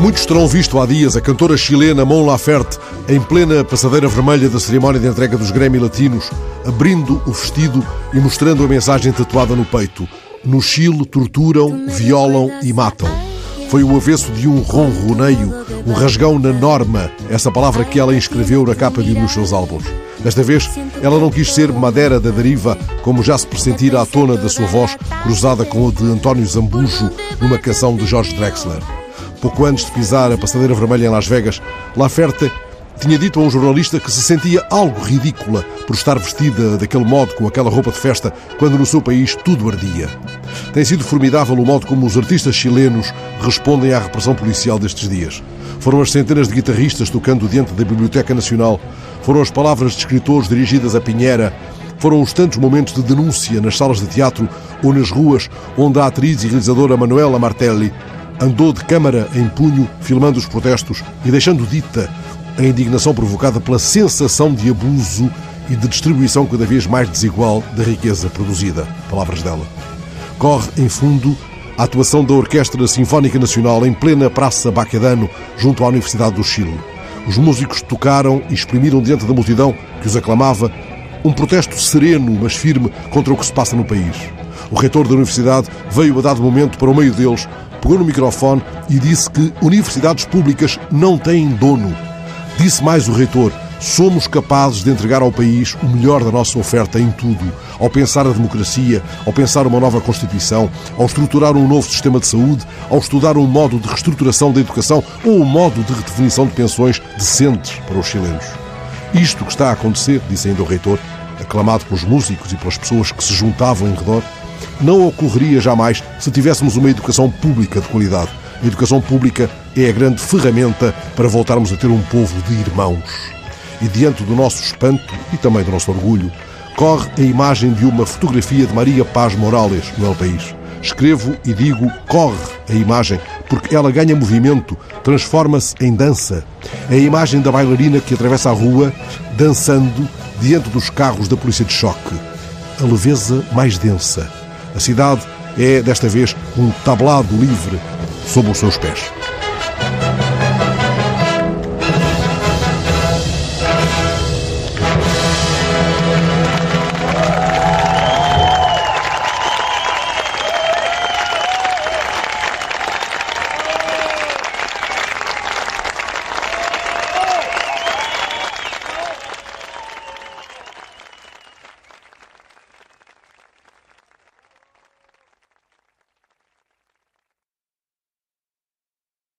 Muitos terão visto há dias a cantora chilena Mon Laferte em plena passadeira vermelha da cerimónia de entrega dos Grammy Latinos, abrindo o vestido e mostrando a mensagem tatuada no peito: No Chile torturam, violam e matam. Foi o avesso de um ronroneio, um rasgão na norma, essa palavra que ela inscreveu na capa de um dos seus álbuns. Desta vez, ela não quis ser madeira da deriva, como já se pressentira à tona da sua voz, cruzada com a de António Zambujo numa canção de George Drexler. Pouco antes de pisar a passadeira vermelha em Las Vegas, Laferte tinha dito a um jornalista que se sentia algo ridícula por estar vestida daquele modo, com aquela roupa de festa, quando no seu país tudo ardia. Tem sido formidável o modo como os artistas chilenos respondem à repressão policial destes dias. Foram as centenas de guitarristas tocando diante da Biblioteca Nacional, foram as palavras de escritores dirigidas a Pinheira, foram os tantos momentos de denúncia nas salas de teatro ou nas ruas onde a atriz e realizadora Manuela Martelli andou de câmara em punho filmando os protestos e deixando dita a indignação provocada pela sensação de abuso e de distribuição cada vez mais desigual da riqueza produzida. Palavras dela. Corre, em fundo, a atuação da Orquestra Sinfónica Nacional em plena Praça Baquedano, junto à Universidade do Chile. Os músicos tocaram e exprimiram diante da multidão que os aclamava um protesto sereno, mas firme, contra o que se passa no país. O reitor da universidade veio a dado momento para o meio deles, pegou no microfone e disse que universidades públicas não têm dono. Disse mais o reitor: somos capazes de entregar ao país o melhor da nossa oferta em tudo, ao pensar a democracia, ao pensar uma nova Constituição, ao estruturar um novo sistema de saúde, ao estudar um modo de reestruturação da educação ou um modo de redefinição de pensões decentes para os chilenos. Isto que está a acontecer, disse ainda o reitor, aclamado pelos músicos e pelas pessoas que se juntavam em redor, não ocorreria jamais se tivéssemos uma educação pública de qualidade. A educação pública é a grande ferramenta para voltarmos a ter um povo de irmãos. E diante do nosso espanto e também do nosso orgulho, corre a imagem de uma fotografia de Maria Paz Morales no El País. Escrevo e digo corre a imagem, porque ela ganha movimento, transforma-se em dança. É a imagem da bailarina que atravessa a rua, dançando diante dos carros da polícia de choque. A leveza mais densa. A cidade é, desta vez, um tablado livre sob os seus pés.